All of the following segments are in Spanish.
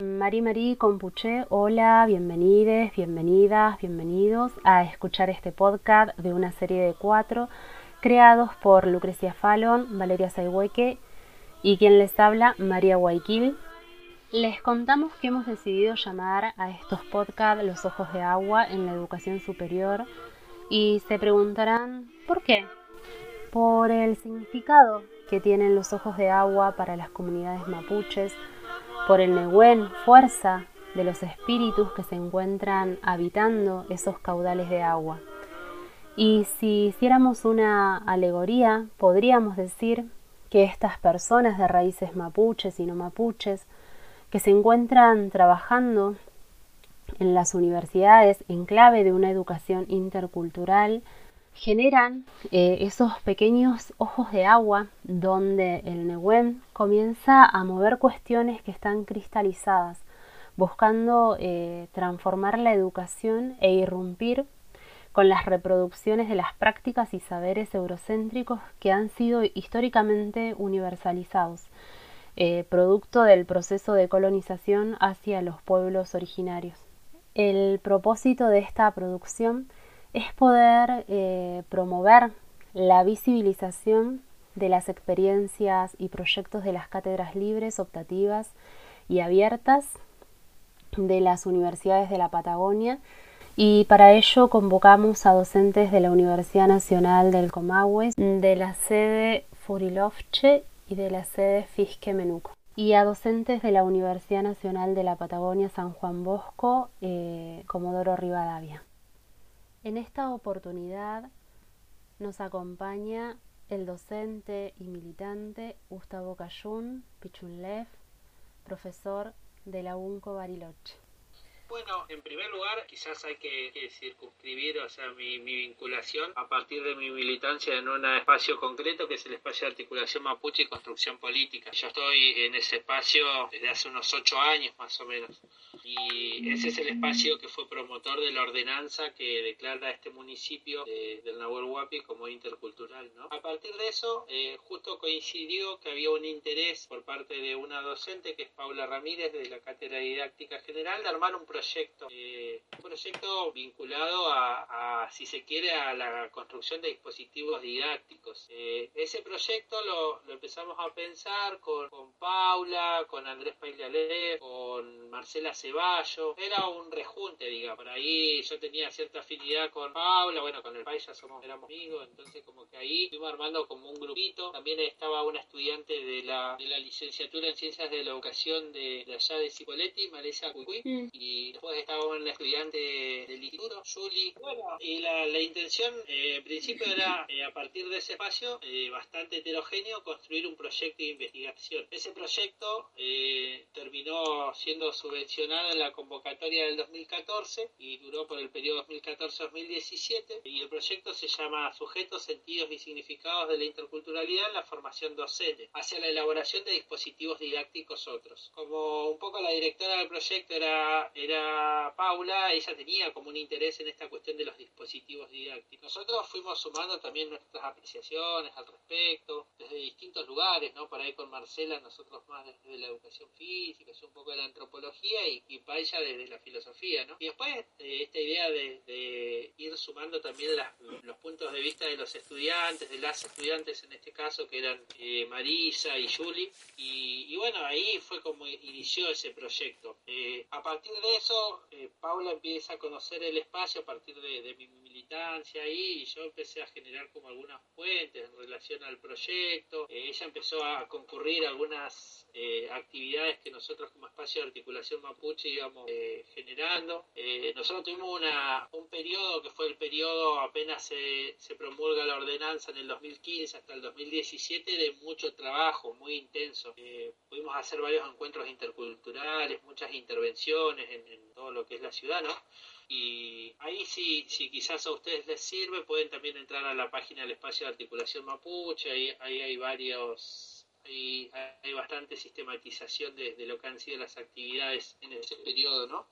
Mari Mari Compuche, hola, bienvenides, bienvenidas, bienvenidos a escuchar este podcast de una serie de cuatro creados por Lucrecia Fallon, Valeria Saihueque y quien les habla, María Guayquil. Les contamos que hemos decidido llamar a estos podcasts Los Ojos de Agua en la educación superior y se preguntarán, ¿por qué? Por el significado que tienen los ojos de agua para las comunidades mapuches, por el Nehuen, fuerza de los espíritus que se encuentran habitando esos caudales de agua. Y si hiciéramos una alegoría, podríamos decir que estas personas de raíces mapuches y no mapuches, que se encuentran trabajando en las universidades en clave de una educación intercultural, generan eh, esos pequeños ojos de agua donde el Nehuen comienza a mover cuestiones que están cristalizadas, buscando eh, transformar la educación e irrumpir con las reproducciones de las prácticas y saberes eurocéntricos que han sido históricamente universalizados, eh, producto del proceso de colonización hacia los pueblos originarios. El propósito de esta producción es poder eh, promover la visibilización de las experiencias y proyectos de las cátedras libres, optativas y abiertas de las universidades de la Patagonia y para ello convocamos a docentes de la Universidad Nacional del Comahue, de la sede Furilovche y de la sede Fisque Menuco y a docentes de la Universidad Nacional de la Patagonia San Juan Bosco, eh, Comodoro Rivadavia. En esta oportunidad nos acompaña el docente y militante Gustavo Cayún Pichunlev, profesor de la UNCO Bariloche. Bueno, en primer lugar, quizás hay que, circunscribir, o sea, mi, vinculación a partir de mi militancia en un espacio concreto que es el espacio de articulación mapuche y construcción política. Yo estoy en ese espacio desde hace unos ocho años más o menos. Y ese es el espacio que fue promotor de la ordenanza que declara este municipio del Nahuel Huapi como intercultural. ¿no? A partir de eso, eh, justo coincidió que había un interés por parte de una docente que es Paula Ramírez de la Cátedra Didáctica General de armar un proyecto eh, un proyecto vinculado a, si se quiere, a la construcción de dispositivos didácticos. Eh, ese proyecto lo, empezamos a pensar con, Paula, con Andrés Pailale, con Marcela Era un rejunte, digamos. Por ahí yo tenía cierta afinidad con Paula, bueno, con el país ya somos, éramos amigos, entonces como que ahí fuimos armando como un grupito. También estaba una estudiante de la, de la licenciatura en Ciencias de la Educación de, allá de Cipoletti, Marisa Cuicuy, mm. y después estaba un estudiante del instituto, Julie. Bueno, y la, la intención eh, en principio era, eh, a partir de ese espacio eh, bastante heterogéneo, construir un proyecto de investigación. Ese proyecto terminó siendo subvencionado en la convocatoria del 2014 y duró por el periodo 2014-2017 y el proyecto se llama Sujetos, Sentidos y Significados de la Interculturalidad en la Formación Docente, hacia la elaboración de dispositivos didácticos otros. Como un poco la directora del proyecto era, era Paula, ella tenía como un interés en esta cuestión de los dispositivos didácticos. Nosotros fuimos sumando también nuestras apreciaciones al respecto, desde distintos lugares, ¿no? Por ahí con Marcela, nosotros más desde la educación física, un poco de la antropología y, y ella desde la filosofía, ¿no? Y después eh, esta idea de, ir sumando también los puntos de vista de los estudiantes, de las estudiantes en este caso, que eran eh, Marisa y Julie, y, bueno, ahí fue como inició ese proyecto. Eh, a partir de eso, eh, Paula empieza a conocer el espacio a partir de, mi militancia ahí y yo empecé a generar como algunas fuentes en relación al proyecto. Eh, ella empezó a concurrir a algunas eh, actividades que nosotros como espacio de articulación mapuche íbamos generando. nosotros tuvimos una, un periodo que fue el periodo apenas se, se promulga la ordenanza en el 2015 hasta el 2017 de mucho trabajo, muy intenso. pudimos hacer varios encuentros interculturales, muchas intervenciones en todo lo que es la ciudad, ¿no? Y ahí sí, si quizás a ustedes les sirve, pueden también entrar a la página del espacio de articulación mapuche, ahí, ahí hay varios, hay, bastante sistematización de, lo que han sido las actividades en ese periodo, ¿no?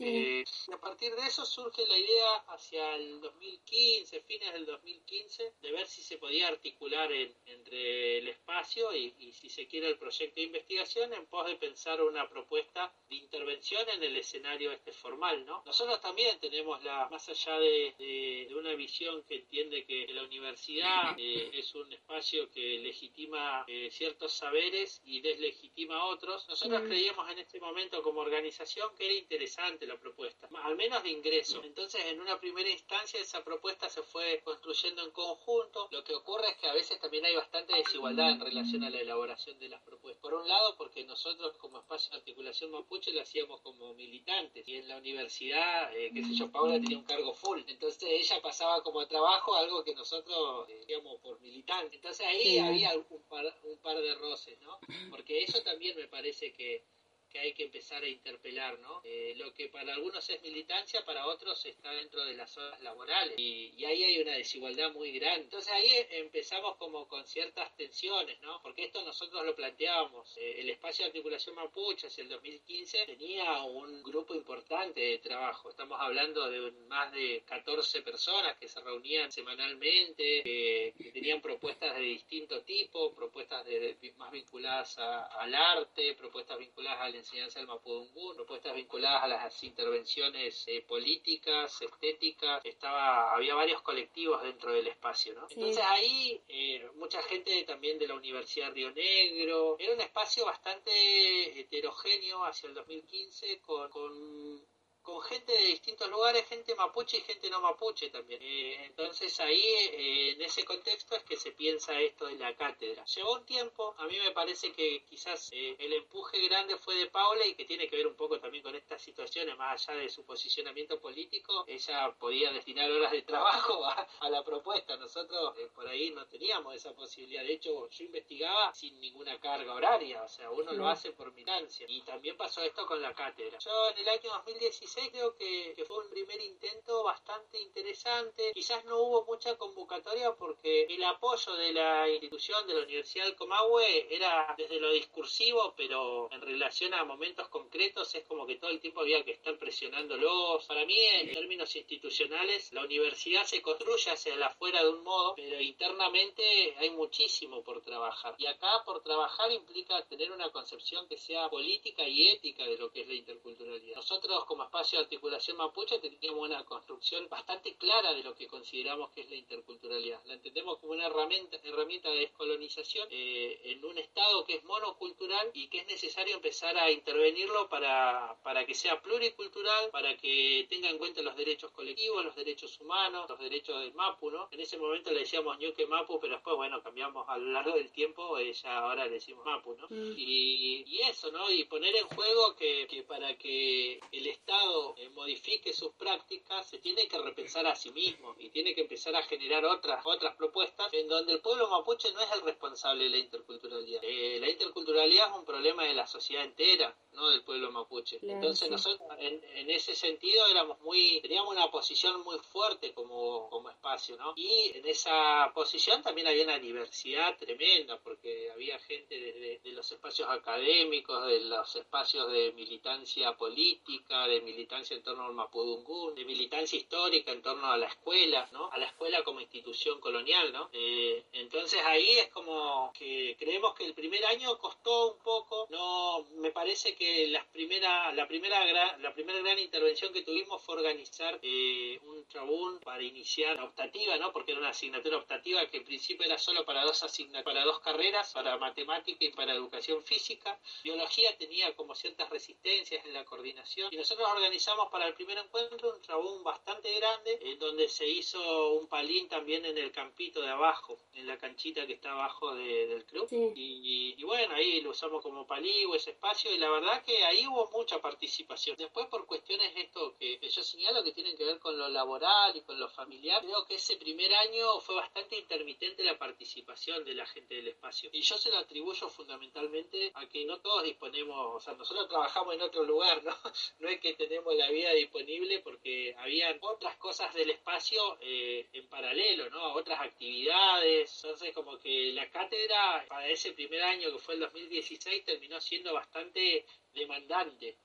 Eh, y a partir de eso surge la idea hacia el 2015, fines del 2015, de ver si se podía articular entre el espacio y, si se quiere el proyecto de investigación en pos de pensar una propuesta de intervención en el escenario este formal, ¿no? Nosotros también tenemos la, más allá de, una visión que entiende que la universidad eh, es un espacio que legitima eh, ciertos saberes y deslegitima otros, nosotros mm. creíamos en este momento como organización que era interesante la propuesta, al menos de ingreso. Entonces, en una primera instancia, esa propuesta se fue construyendo en conjunto. Lo que ocurre es que a veces también hay bastante desigualdad en relación a la elaboración de las propuestas. Por un lado, porque nosotros como espacio de articulación mapuche lo hacíamos como militantes y en la universidad, eh, qué sé yo, Paula tenía un cargo full. Entonces ella pasaba como trabajo algo que nosotros eh, por militantes. Entonces ahí había un par, un par de roces, ¿no? Porque eso también me parece que que hay que empezar a interpelar, ¿no? Eh, lo que para algunos es militancia, para otros está dentro de las horas laborales y, ahí hay una desigualdad muy grande. Entonces ahí empezamos como con ciertas tensiones, ¿no? Porque esto nosotros lo planteábamos. Eh, el espacio de articulación mapuche hacia el 2015 tenía un grupo importante de trabajo. Estamos hablando de más de 14 personas que se reunían semanalmente, que tenían propuestas de distinto tipo, propuestas de, más vinculadas al arte, propuestas vinculadas al enseñanza del Mapudungún, propuestas vinculadas a las intervenciones eh, políticas, estéticas, estaba, había varios colectivos dentro del espacio, ¿no? Entonces ahí eh, mucha gente también de la Universidad de Río Negro, era un espacio bastante heterogéneo hacia el 2015 con, con con gente de distintos lugares, gente mapuche y gente no mapuche también. Eh, entonces ahí, eh, en ese contexto, es que se piensa esto de la cátedra. Llevó un tiempo, a mí me parece que quizás eh, el empuje grande fue de Paula y que tiene que ver un poco también con estas situaciones, más allá de su posicionamiento político, ella podía destinar horas de trabajo a, la propuesta. Nosotros por ahí no teníamos esa posibilidad. De hecho, yo investigaba sin ninguna carga horaria, o sea, uno lo hace por militancia. Y también pasó esto con la cátedra. Yo en el año 2016 creo que, fue un primer intento bastante interesante. Quizás no hubo mucha convocatoria porque el apoyo de la institución de la Universidad del Comahue era desde lo discursivo, pero en relación a momentos concretos es como que todo el tiempo había que estar presionándolos. Para mí, en términos institucionales, la universidad se construye hacia la afuera de un modo, pero internamente hay muchísimo por trabajar. Y acá por trabajar implica tener una concepción que sea política y ética de lo que es la interculturalidad. Nosotros como espacio de articulación mapuche teníamos una construcción bastante clara de lo que consideramos que es la interculturalidad. La entendemos como una herramienta, herramienta de descolonización eh, en un estado que es monocultural y que es necesario empezar a intervenirlo para, para que sea pluricultural, para que tenga en cuenta los derechos colectivos, los derechos humanos, los derechos del Mapu, ¿no? En ese momento le decíamos Ñuque Mapu, pero después, bueno, cambiamos a lo largo del tiempo, eh, ya ahora le decimos Mapu, ¿no? Mm. Y, y, eso, ¿no? Y poner en juego que, que para que el Estado eh, modifique sus prácticas, se tiene que repensar a sí mismo y tiene que empezar a generar otras, otras propuestas en donde el pueblo mapuche no es el responsable de la interculturalidad. Eh, la interculturalidad es un problema de la sociedad entera ¿no? del pueblo mapuche. Entonces nosotros en, en, ese sentido éramos muy, teníamos una posición muy fuerte como, como espacio, ¿no? Y en esa posición también había una diversidad tremenda, porque había gente de, de los espacios académicos, de los espacios de militancia política, de militancia en torno al Mapudungún, de militancia histórica en torno a la escuela, ¿no? A la escuela como institución colonial, ¿no? Eh, entonces ahí es como que creemos que el primer año costó un poco, no, me parece que la primera, la primera gran, la primera gran intervención que tuvimos fue organizar eh, un trabún para iniciar la optativa, ¿no? Porque era una asignatura optativa que en principio era solo para dos para dos carreras, para matemática y para educación física. Biología tenía como ciertas resistencias en la coordinación y nosotros organizamos para el primer encuentro un trabún bastante grande en donde se hizo un palín también en el campito de abajo, en la canchita que está abajo del club. Y, y, bueno, ahí lo usamos como palí o ese espacio y la verdad que ahí hubo mucha participación. Después por cuestiones esto que, yo señalo que tienen que ver con lo laboral y con lo familiar, creo que ese primer año fue bastante intermitente la participación de la gente del espacio. Y yo se lo atribuyo fundamentalmente a que no todos disponemos, o sea, nosotros trabajamos en otro lugar, ¿no? No es que tenemos la vida disponible porque habían otras cosas del espacio eh, en paralelo, ¿no? Otras actividades. Entonces como que la cátedra para ese primer año que fue el 2016 terminó siendo bastante demandante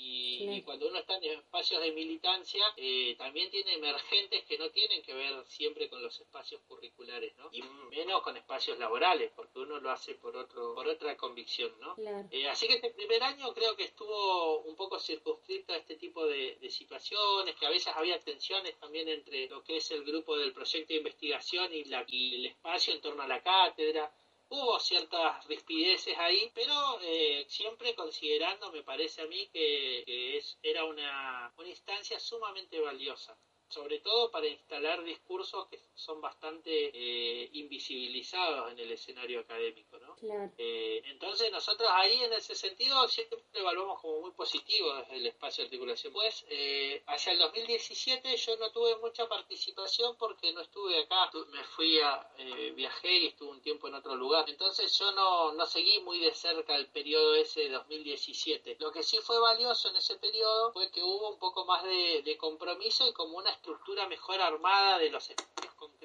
Y, cuando uno está en espacios de militancia, eh, también tiene emergentes que no tienen que ver siempre con los espacios curriculares, ¿no? Y menos con espacios laborales, porque uno lo hace por otro por otra convicción, ¿no? Eh, así que este primer año creo que estuvo un poco circunscrito a este tipo de, situaciones, que a veces había tensiones también entre lo que es el grupo del proyecto de investigación y, la, y el espacio en torno a la cátedra hubo ciertas rispideces ahí, pero eh, siempre considerando, me parece a mí, que, es, era una, una instancia sumamente valiosa sobre todo para instalar discursos que son bastante eh, invisibilizados en el escenario académico. ¿no? Eh, entonces nosotros ahí en ese sentido siempre evaluamos como muy positivo el espacio de articulación. Pues eh, hacia el 2017 yo no tuve mucha participación porque no estuve acá, me fui a, viajé y estuve un tiempo en otro lugar. Entonces yo no, no seguí muy de cerca el periodo ese de 2017. Lo que sí fue valioso en ese periodo fue que hubo un poco más de, de compromiso y como una estructura mejor armada de los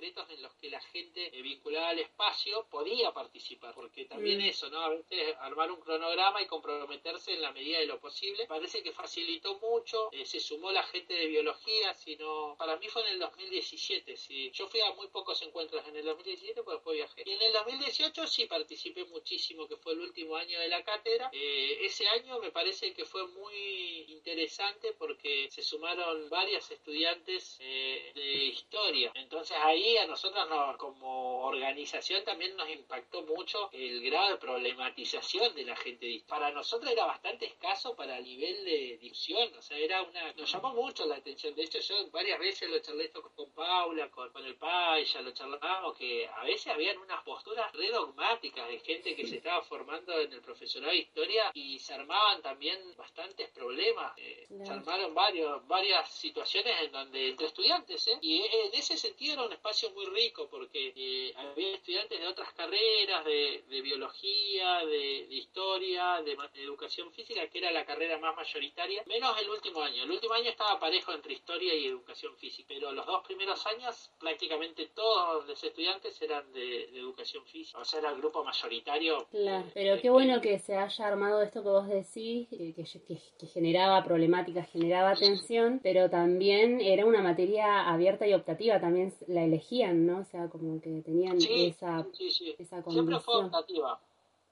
concretos en los que la gente vinculada al espacio podía participar, porque también mm. eso, ¿no? A veces armar un cronograma y comprometerse en la medida de lo posible, parece que facilitó mucho, eh, se sumó la gente de biología, sino para mí fue en el 2017, sí. Yo fui a muy pocos encuentros en el 2017, pero después viajé. Y en el 2018 sí participé muchísimo, que fue el último año de la cátedra. Eh, ese año me parece que fue muy interesante porque se sumaron varias estudiantes eh, de historia. Entonces ahí a nosotros como organización también nos impactó mucho el grado de problematización de la gente Para nosotros era bastante escaso para el nivel de difusión, o sea, era una... Nos llamó mucho la atención. De hecho, yo varias veces lo charlé esto con, Paula, con, el Pai, ya lo charlábamos, que a veces habían unas posturas redogmáticas de gente que se estaba formando en el profesorado de historia y se armaban también bastantes problemas. Eh, se armaron varios, varias situaciones en donde estudiantes, ¿eh? Y en ese sentido era un espacio muy rico porque eh, había estudiantes de otras carreras, de, biología, de, historia, de, educación física, que era la carrera más mayoritaria, menos el último año. El último año estaba parejo entre historia y educación física, pero los dos primeros años prácticamente todos los estudiantes eran de, educación física, o sea, era el grupo mayoritario. Claro, pero qué bueno que se haya armado esto que vos decís, eh, que, que, que generaba problemáticas, generaba tensión, pero también era una materia abierta y optativa, también la ¿no? O sea, como que tenían esa, esa Siempre fue optativa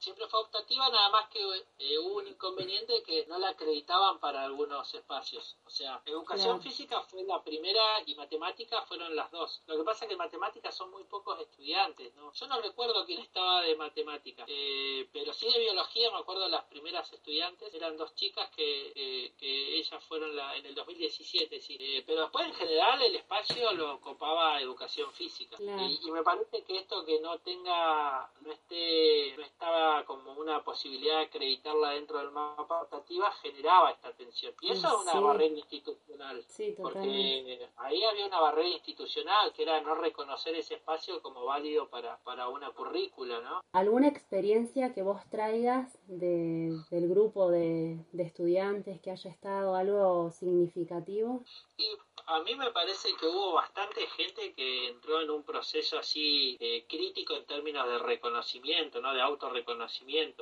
siempre fue optativa, nada más que eh, hubo un inconveniente que no la acreditaban para algunos espacios. O sea, educación física fue la primera y matemática fueron las dos. Lo que pasa es que en matemáticas son muy pocos estudiantes, ¿no? Yo no recuerdo quién estaba de matemática, eh, pero sí de biología me acuerdo las primeras estudiantes, eran dos chicas que, eh, que ellas fueron la, en el 2017, sí. pero después en general el espacio lo copaba educación física. Y, y, me parece que esto que no tenga, no esté, no estaba como una posibilidad de acreditarla dentro del mapa optativa generaba esta tensión. Y eso es una barrera institucional. porque ahí había una barrera institucional que era no reconocer ese espacio como válido para, para una currícula, ¿no? ¿Alguna experiencia que vos traigas de, del grupo de, de estudiantes que haya estado algo significativo? Y a mí me parece que hubo bastante gente que entró en un proceso así eh, crítico en términos de reconocimiento, ¿no? De autorreconocimiento.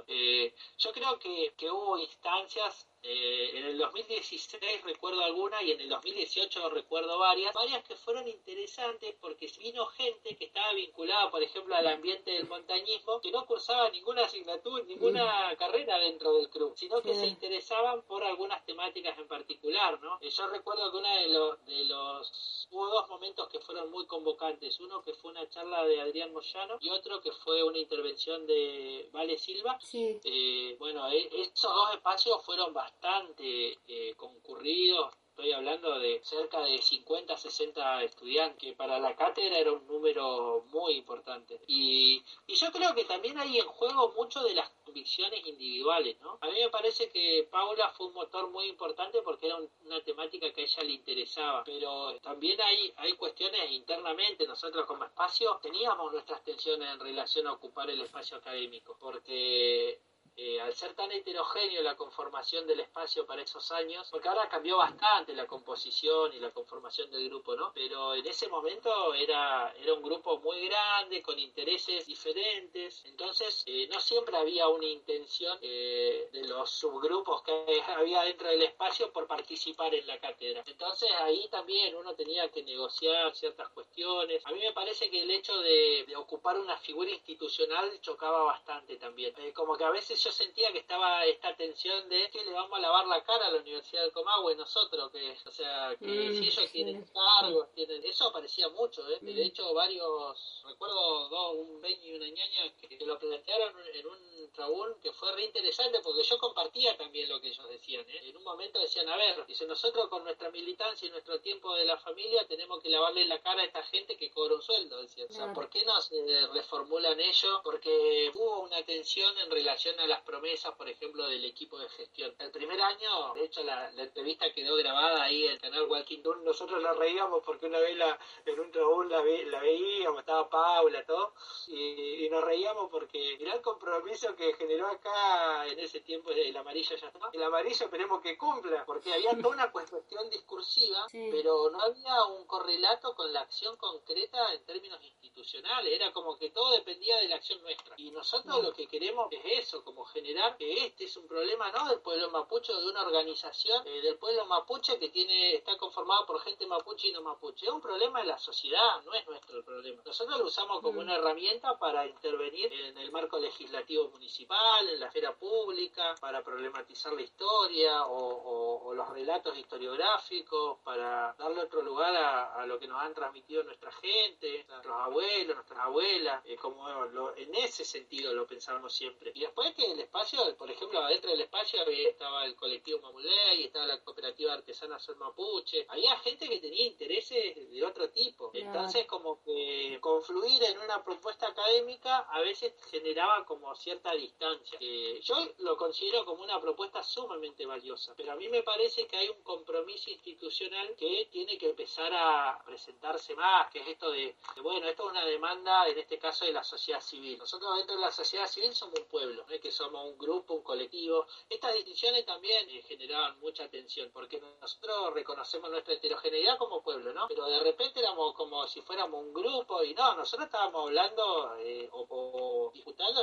Eh, yo creo que, que hubo instancias eh, en el 2016 recuerdo alguna y en el 2018 recuerdo varias, varias que fueron interesantes porque vino gente que estaba vinculada, por ejemplo, al ambiente del montañismo, que no cursaba ninguna asignatura, ninguna mm. carrera dentro del club, sino que se interesaban por algunas temáticas en particular, ¿no? Eh, yo recuerdo que uno de los, de los, hubo dos momentos que fueron muy convocantes, uno que fue una charla de Adrián Moyano y otro que fue una intervención de Vale Silva. Eh, bueno, esos dos espacios fueron bastante bastante eh, concurridos, estoy hablando de cerca de 50, 60 estudiantes, que para la cátedra era un número muy importante. Y, y yo creo que también hay en juego mucho de las convicciones individuales, ¿no? A mí me parece que Paula fue un motor muy importante porque era una temática que a ella le interesaba, pero también hay, hay cuestiones internamente, nosotros como espacio teníamos nuestras tensiones en relación a ocupar el espacio académico, porque eh, al ser tan heterogéneo la conformación del espacio para esos años, porque ahora cambió bastante la composición y la conformación del grupo, ¿no? Pero en ese momento era, era un grupo muy grande, con intereses diferentes, entonces eh, no siempre había una intención eh, de los subgrupos que había dentro del espacio por participar en la cátedra. Entonces ahí también uno tenía que negociar ciertas cuestiones. A mí me parece que el hecho de, ocupar una figura institucional chocaba bastante también. Eh, como que a veces yo sentía que estaba esta tensión de que le vamos a lavar la cara a la Universidad del Comahue nosotros, que, o sea, que mm, si ellos tienen cargos, tienen... Eso aparecía mucho, ¿eh? De mm. hecho, varios, recuerdo dos, un Beño y una ñaña que, lo plantearon en un trabún que fue re interesante porque yo compartía también lo que ellos decían, ¿eh? En un momento decían, a ver, dice, nosotros con nuestra militancia y nuestro tiempo de la familia tenemos que lavarle la cara a esta gente que cobra un sueldo, decían. O sea, ¿por qué no se reformulan ellos? Porque hubo una tensión en relación a las promesas, por ejemplo, del equipo de gestión. El primer año, de hecho, la, entrevista quedó grabada ahí en el canal Walking Tour. Nosotros la reíamos porque una vez la, en un trabún la, la veíamos, estaba Paula, todo, y, nos reíamos porque era el compromiso que generó acá en ese tiempo el amarillo ya está. El amarillo esperemos que cumpla, porque había toda una cuestión discursiva, pero no había un correlato con la acción concreta en términos institucionales. Era como que todo dependía de la acción nuestra. Y nosotros lo que queremos es eso, como generar que este es un problema no del pueblo mapuche, de una organización eh, del pueblo mapuche que tiene está conformado por gente mapuche y no mapuche. Es un problema de la sociedad, no es nuestro el problema. Nosotros lo usamos como mm. una herramienta para intervenir en el marco legislativo municipal, en la esfera pública, para problematizar la historia o, los relatos historiográficos, para darle otro lugar a, lo que nos han transmitido nuestra gente, nuestros abuelos, nuestras abuelas, eh, como en ese sentido lo pensábamos siempre. Y después que el espacio, por ejemplo, adentro del espacio estaba el colectivo Mamuley, estaba la cooperativa artesana Sol Mapuche, había gente que tenía intereses de otro tipo. Entonces, como que confluir en una propuesta académica a veces generaba como cierta distancia. yo lo considero como una propuesta sumamente valiosa, pero a mí me parece que hay un compromiso institucional que tiene que empezar a presentarse más, que es esto de, bueno, esto es una demanda, en este caso, de la sociedad civil. Nosotros dentro de la sociedad civil somos un pueblo, es que somos un grupo, un colectivo. Estas distinciones también eh, generaban mucha tensión, porque nosotros reconocemos nuestra heterogeneidad como pueblo, ¿no? Pero de repente éramos como si fuéramos un grupo y no, nosotros estábamos hablando eh, o,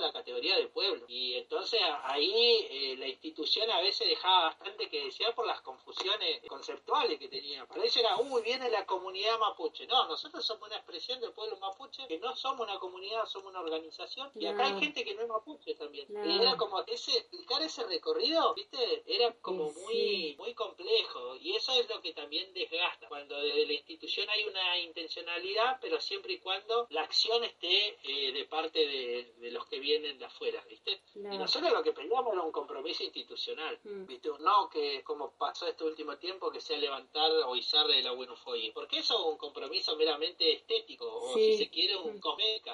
la categoría de pueblo. Y entonces ahí eh, la institución a veces dejaba bastante que desear por las confusiones conceptuales que tenía. Para eso era, uy, viene la comunidad mapuche. No, nosotros somos una expresión del pueblo mapuche, que no somos una comunidad, somos una organización. Y acá hay gente que no es mapuche también. Y era como ese, explicar ese recorrido, ¿viste? Era como muy, muy complejo. Y eso es lo que también desgasta. Cuando desde la institución hay una intencionalidad, pero siempre y cuando la acción esté eh, de parte de, los que vienen de afuera, ¿viste? Y nosotros lo que pedíamos era un compromiso institucional, mm. ¿viste? No que, como pasó este último tiempo, que sea levantar o izar de la Buenofoye. Porque eso es un compromiso meramente estético, o si se quiere, un mm.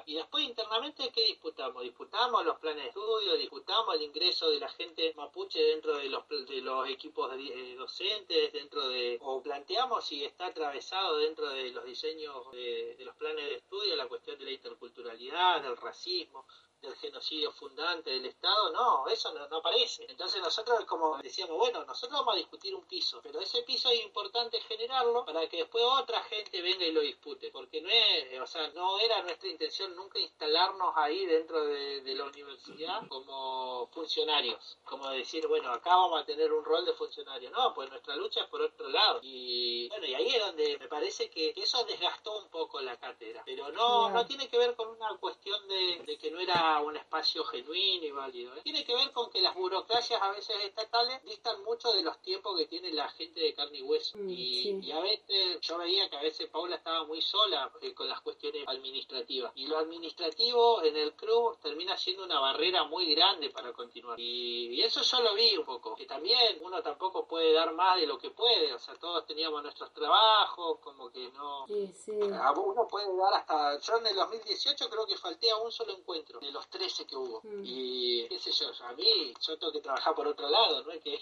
Y después internamente, ¿qué disputamos? Disputamos los planes de estudio, disputamos el ingreso de la gente mapuche dentro de los, de los equipos eh, docentes, dentro de, o planteamos si está atravesado dentro de los diseños de, de los planes de estudio la cuestión de la interculturalidad, del racismo, del genocidio fundante del Estado, no, eso no, aparece. Entonces nosotros como decíamos, bueno, nosotros vamos a discutir un piso, pero ese piso es importante generarlo para que después otra gente venga y lo dispute, porque no es, o sea, no era nuestra intención nunca instalarnos ahí dentro de, la universidad como funcionarios, como decir, bueno, acá vamos a tener un rol de funcionario, no, pues nuestra lucha es por otro lado. Y bueno, y ahí es donde me parece que eso desgastó un poco la cátedra, pero no, no tiene que ver con una cuestión de que no era un espacio genuino y válido. ¿eh? Tiene que ver con que las burocracias a veces estatales distan mucho de los tiempos que tiene la gente de carne y hueso. Mm, y, a veces yo veía que a veces Paula estaba muy sola eh, con las cuestiones administrativas. Y lo administrativo en el club termina siendo una barrera muy grande para continuar. Y, eso yo lo vi un poco. Que también uno tampoco puede dar más de lo que puede. O sea, todos teníamos nuestros trabajos, como que no... Uno puede dar hasta... Yo en el 2018 creo que falté a un solo encuentro. De los los 13 que hubo. Mm. Y qué sé yo, a mí yo tengo que trabajar por otro lado, no es que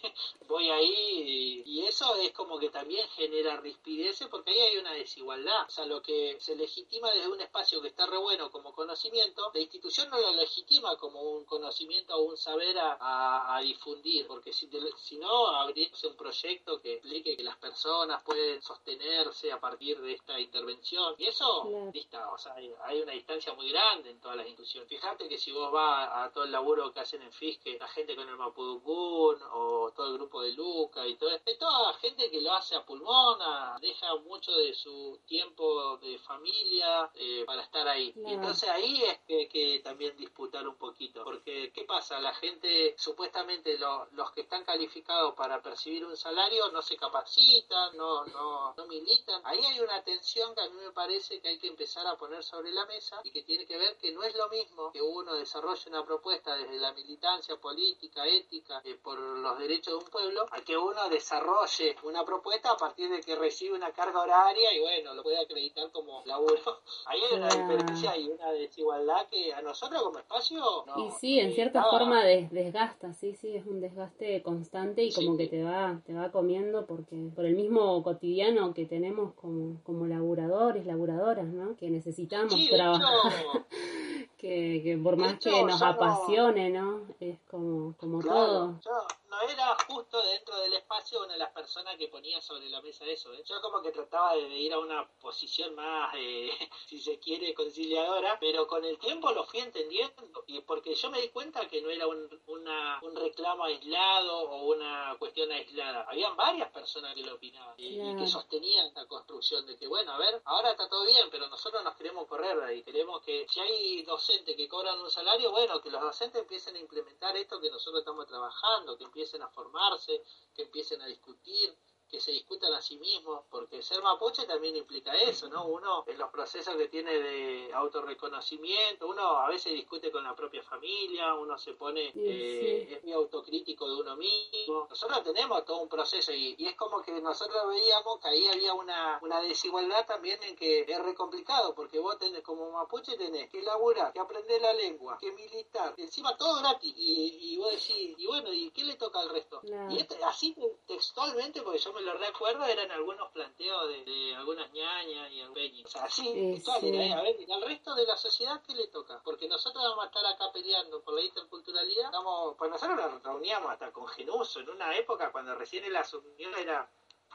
voy ahí y, eso es como que también genera rispideces porque ahí hay una desigualdad. O sea, lo que se legitima desde un espacio que está re bueno como conocimiento, la institución no lo legitima como un conocimiento o un saber a, difundir, porque si, si no, habría un proyecto que explique que las personas pueden sostenerse a partir de esta intervención. Y eso, o sea, hay, una distancia muy grande en todas las instituciones. Fíjate que si vos vas a todo el laburo que hacen en FISC, la gente con el Mapudungun o todo el grupo de Luca y todo, es toda gente que lo hace a pulmona, deja mucho de su tiempo de familia eh, para estar ahí. Y entonces ahí es que, que también disputar un poquito, porque ¿qué pasa? La gente, supuestamente los que están calificados para percibir un salario no se capacitan, no, no, no militan. Ahí hay una tensión que a mí me parece que hay que empezar a poner sobre la mesa y que tiene que ver que no es lo mismo que uno desarrolle una propuesta desde la militancia política, ética, eh, por los derechos de un pueblo, a que uno desarrolle una propuesta a partir de que recibe una carga horaria y bueno, lo puede acreditar como laburo. Ahí hay una diferencia y una desigualdad que a nosotros como espacio... No, y sí, en cierta forma desgasta, sí, sí, es un desgaste constante y como que te va, te va comiendo porque por el mismo cotidiano que tenemos como, como laburadores, laburadoras, ¿no? Que necesitamos trabajar. que, que, por más que nos apasione, ¿no? Es como, como todo no era justo dentro del espacio una de las personas que ponía sobre la mesa eso. ¿eh? Yo como que trataba de, ir a una posición más, eh, si se quiere, conciliadora, pero con el tiempo lo fui entendiendo y porque yo me di cuenta que no era un, una, un reclamo aislado o una cuestión aislada. Habían varias personas que lo opinaban y, que sostenían esta construcción de que, bueno, a ver, ahora está todo bien, pero nosotros nos queremos correr de ahí. Queremos que si hay docentes que cobran un salario, bueno, que los docentes empiecen a implementar esto que nosotros estamos trabajando, que empiecen a formarse, que empiecen a discutir, que se discutan a sí mismos, porque ser mapuche también implica eso, ¿no? Uno, en los procesos que tiene de autorreconocimiento, uno a veces discute con la propia familia, uno se pone, eh, es muy autocrítico de uno mismo. Nosotros tenemos todo un proceso y, es como que nosotros veíamos que ahí había una, una desigualdad también en que es re complicado, porque vos tenés como mapuche tenés que laburar, que aprender la lengua, que militar, encima todo gratis, y, y vos decís, y bueno, ¿y qué le toca al resto? Y este, así textualmente, porque yo me lo recuerdo eran algunos planteos de, algunas ñañas y. O sea, así, ¿eh? A ver, al resto de la sociedad, ¿qué le toca? Porque nosotros vamos a estar acá peleando por la interculturalidad. Vamos, pues nosotros nos reuníamos hasta con Genuso en una época cuando recién el asumió era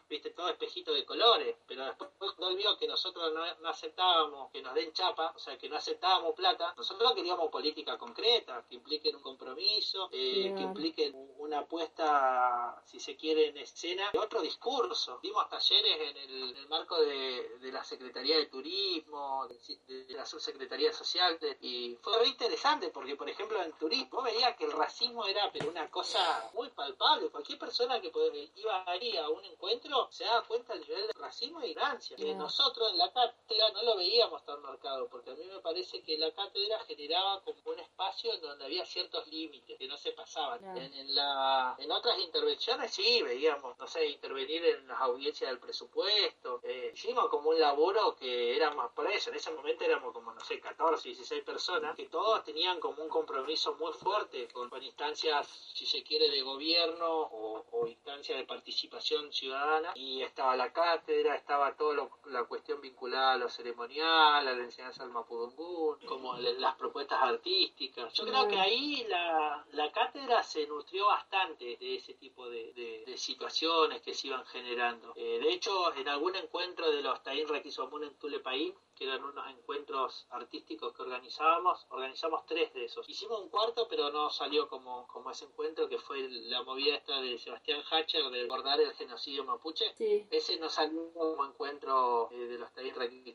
viste, todo espejito de colores, pero después cuando vio que nosotros no, aceptábamos que nos den chapa, o sea, que no aceptábamos plata, nosotros queríamos política concreta, que impliquen un compromiso, eh, que impliquen una apuesta, si se quiere, en escena, de otro discurso. Dimos talleres en el, marco de, la Secretaría de Turismo, de, la Subsecretaría Social, y fue muy interesante porque, por ejemplo, en turismo veía que el racismo era pero una cosa muy palpable. Cualquier persona que iba ahí a un encuentro se da cuenta del nivel de racismo y ignorancia. Que nosotros en la cátedra no lo veíamos tan marcado, porque a mí me parece que la cátedra generaba como un espacio en donde había ciertos límites que no se pasaban. En, la, en otras intervenciones sí veíamos, no sé, intervenir en las audiencias del presupuesto. Eh, hicimos como un laburo que éramos, por eso, en ese momento éramos como, no sé, 14, 16 personas, que todos tenían como un compromiso muy fuerte con, instancias, si se quiere, de gobierno o, o instancias de participación ciudadana y estaba la cátedra, estaba toda la cuestión vinculada a lo ceremonial, a la enseñanza del Mapudungún, como las propuestas artísticas. Yo creo que ahí la, la cátedra se nutrió bastante de ese tipo de, de, situaciones que se iban generando. Eh, de hecho, en algún encuentro de los Taín Requisomun en Tulepaín, que eran unos encuentros artísticos que organizábamos, organizamos tres de esos. Hicimos un cuarto, pero no salió como, como ese encuentro, que fue la movida esta de Sebastián Hatcher de abordar el genocidio mapuche. Ese no salió como encuentro eh, de los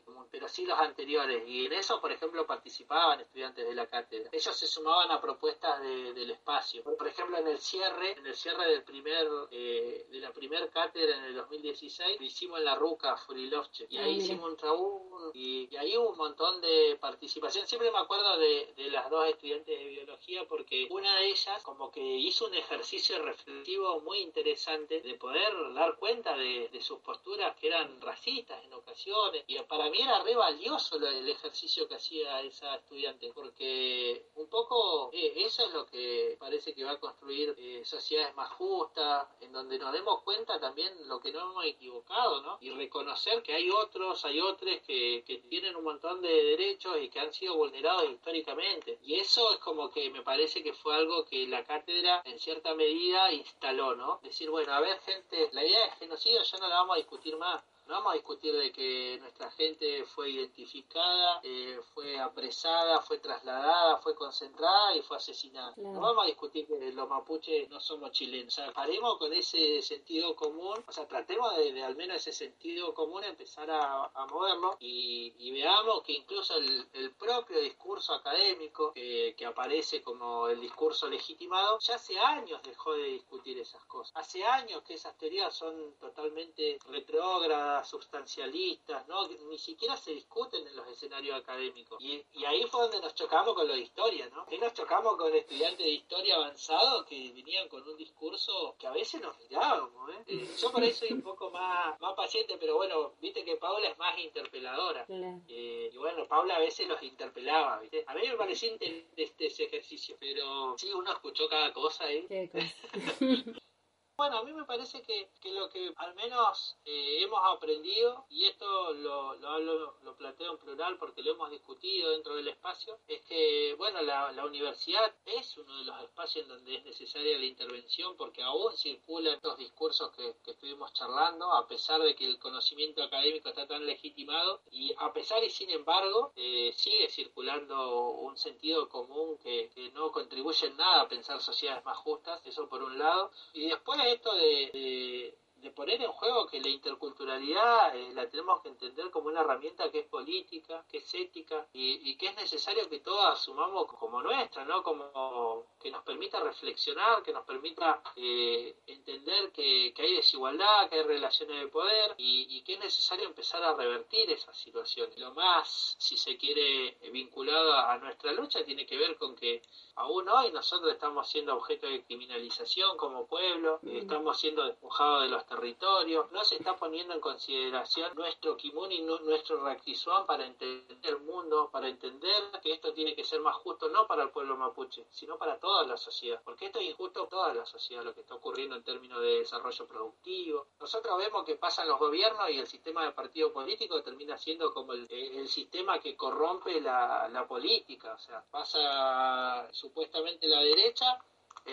Común, pero sí los anteriores. Y en eso, por ejemplo, participaban estudiantes de la cátedra. Ellos se sumaban a propuestas del espacio. Por ejemplo, en el cierre, en el cierre del primer, eh, de la primer cátedra en el 2016, lo hicimos en la Ruca Furilovche. Y ahí hicimos un traúl y y, ahí hubo un montón de participación. Siempre me acuerdo de, de, las dos estudiantes de biología porque una de ellas como que hizo un ejercicio reflexivo muy interesante de poder dar cuenta de, de sus posturas que eran racistas en ocasiones. Y para mí era re valioso el ejercicio que hacía esa estudiante porque un poco eh, eso es lo que parece que va a construir eh, sociedades más justas, en donde nos demos cuenta también lo que no hemos equivocado, ¿no? Y reconocer que hay otros, hay otros que, que tienen un montón de derechos y que han sido vulnerados históricamente. Y eso es como que me parece que fue algo que la cátedra en cierta medida instaló, ¿no? Decir, bueno, a ver gente, la idea de genocidio ya no la vamos a discutir más no vamos a discutir de que nuestra gente fue identificada, eh, fue apresada, fue trasladada, fue concentrada y fue asesinada. No vamos a discutir que los mapuches no somos chilenos. O sea, paremos con ese sentido común, o sea, tratemos de, al menos ese sentido común empezar a, moverlo y, veamos que incluso el, propio discurso académico que, que aparece como el discurso legitimado, ya hace años dejó de discutir esas cosas. Hace años que esas teorías son totalmente retrógradas sustancialistas, ¿no? Ni siquiera se discuten en los escenarios académicos. Y, ahí fue donde nos chocamos con lo de historia, ¿no? Ahí nos chocamos con estudiantes de historia avanzado que venían con un discurso que a veces nos mirábamos, ¿eh? eh yo por eso soy un poco más, más paciente, pero bueno, viste que Paula es más interpeladora. Eh, y bueno, Paula a veces los interpelaba, ¿viste? A mí me pareció este, ese ejercicio, pero sí, uno escuchó cada cosa ahí. Bueno, a mí me parece que, que lo que al menos eh, hemos aprendido, y esto lo, lo, lo, planteo en plural porque lo hemos discutido dentro del espacio, es que, bueno, la, la universidad es uno de los espacios en donde es necesaria la intervención porque aún circulan estos discursos que, que estuvimos charlando, a pesar de que el conocimiento académico está tan legitimado, y a pesar y sin embargo, eh, sigue circulando un sentido común que, que no contribuye en nada a pensar sociedades más justas, eso por un lado, y después esto de, de poner en juego que la interculturalidad eh, la tenemos que entender como una herramienta que es política, que es ética y, que es necesario que todos asumamos como nuestra, ¿no? Como que nos permita reflexionar, que nos permita eh, entender que, hay desigualdad, que hay relaciones de poder y, que es necesario empezar a revertir esa situación. Lo más, si se quiere, vinculado a nuestra lucha tiene que ver con que aún hoy nosotros estamos siendo objeto de criminalización como pueblo, mm. estamos siendo despojados de los territorios, no se está poniendo en consideración nuestro kimun y nuestro Raquizuán para entender el mundo, para entender que esto tiene que ser más justo no para el pueblo mapuche, sino para toda la sociedad, porque esto es injusto para toda la sociedad, lo que está ocurriendo en términos de desarrollo productivo. Nosotros vemos que pasan los gobiernos y el sistema de partido político termina siendo como el, sistema que corrompe la política, o sea, pasa supuestamente la derecha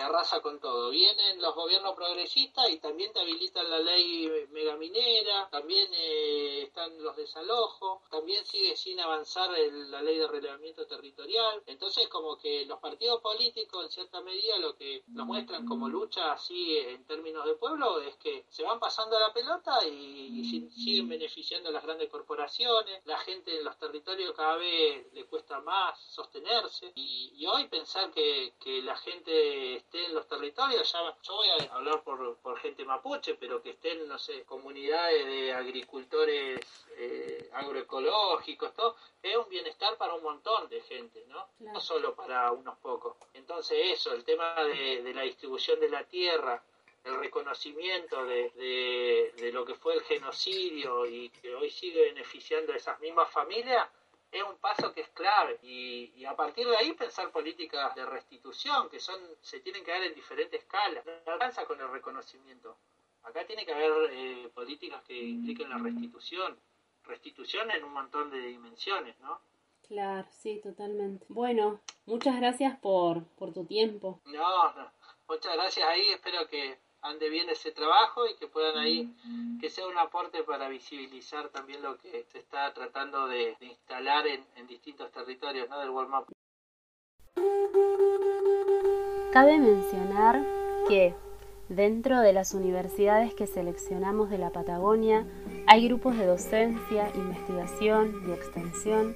arrasa con todo. Vienen los gobiernos progresistas y también te habilitan la ley megaminera, también eh, están los desalojos, también sigue sin avanzar la ley de relevamiento territorial. Entonces, como que los partidos políticos, en cierta medida, lo que nos muestran como lucha así en términos de pueblo es que se van pasando la pelota y, siguen beneficiando a las grandes corporaciones. La gente en los territorios cada vez le cuesta más sostenerse. Y, hoy pensar que la gente esté en los territorios, ya, yo voy a hablar por, por gente mapuche, pero que estén, no sé, comunidades de agricultores eh, agroecológicos, todo, es un bienestar para un montón de gente, ¿no? No solo para unos pocos. Entonces eso, el tema de, de la distribución de la tierra, el reconocimiento de, de, de, lo que fue el genocidio y que hoy sigue beneficiando a esas mismas familias, es un paso que es clave. Y, a partir de ahí pensar políticas de restitución que son se tienen que dar en diferentes escalas. No alcanza con el reconocimiento. Acá tiene que haber eh, políticas que impliquen la restitución. Restitución en un montón de dimensiones no claro sí totalmente. Bueno muchas gracias por por tu tiempo. No, no. Muchas gracias ahí. Espero que ande bien ese trabajo y que puedan ahí, que sea un aporte para visibilizar también lo que se está tratando de, instalar en, en, distintos territorios ¿no? del World Map. Cabe mencionar que dentro de las universidades que seleccionamos de la Patagonia hay grupos de docencia, investigación y extensión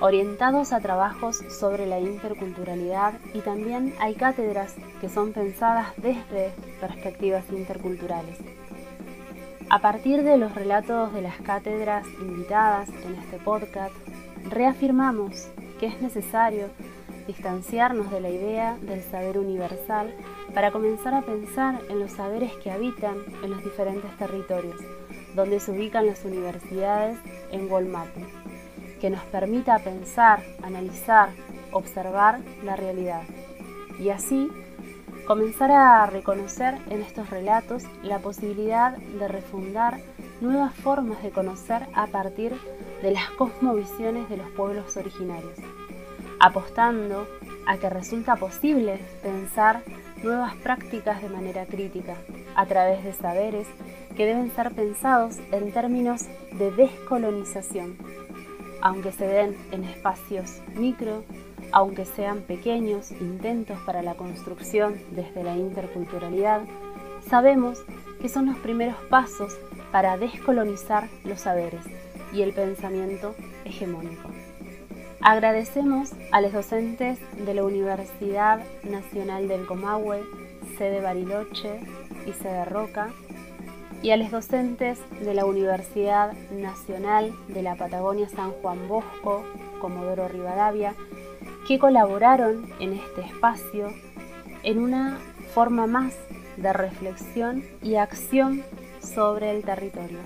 orientados a trabajos sobre la interculturalidad y también hay cátedras que son pensadas desde perspectivas interculturales. A partir de los relatos de las cátedras invitadas en este podcast, reafirmamos que es necesario distanciarnos de la idea del saber universal para comenzar a pensar en los saberes que habitan en los diferentes territorios, donde se ubican las universidades en Walmapu que nos permita pensar, analizar observar la realidad. Y así comenzar a reconocer en estos relatos la posibilidad de refundar nuevas formas de conocer a partir de las cosmovisiones de los pueblos originarios, apostando a que resulta posible pensar nuevas prácticas de manera crítica a través de saberes que deben ser pensados en términos de descolonización, aunque se den en espacios micro, aunque sean pequeños intentos para la construcción desde la interculturalidad, sabemos que son los primeros pasos para descolonizar los saberes y el pensamiento hegemónico. Agradecemos a los docentes de la Universidad Nacional del Comahue, sede Bariloche y sede Roca, y a los docentes de la Universidad Nacional de la Patagonia San Juan Bosco, Comodoro Rivadavia, que colaboraron en este espacio en una forma más de reflexión y acción sobre el territorio.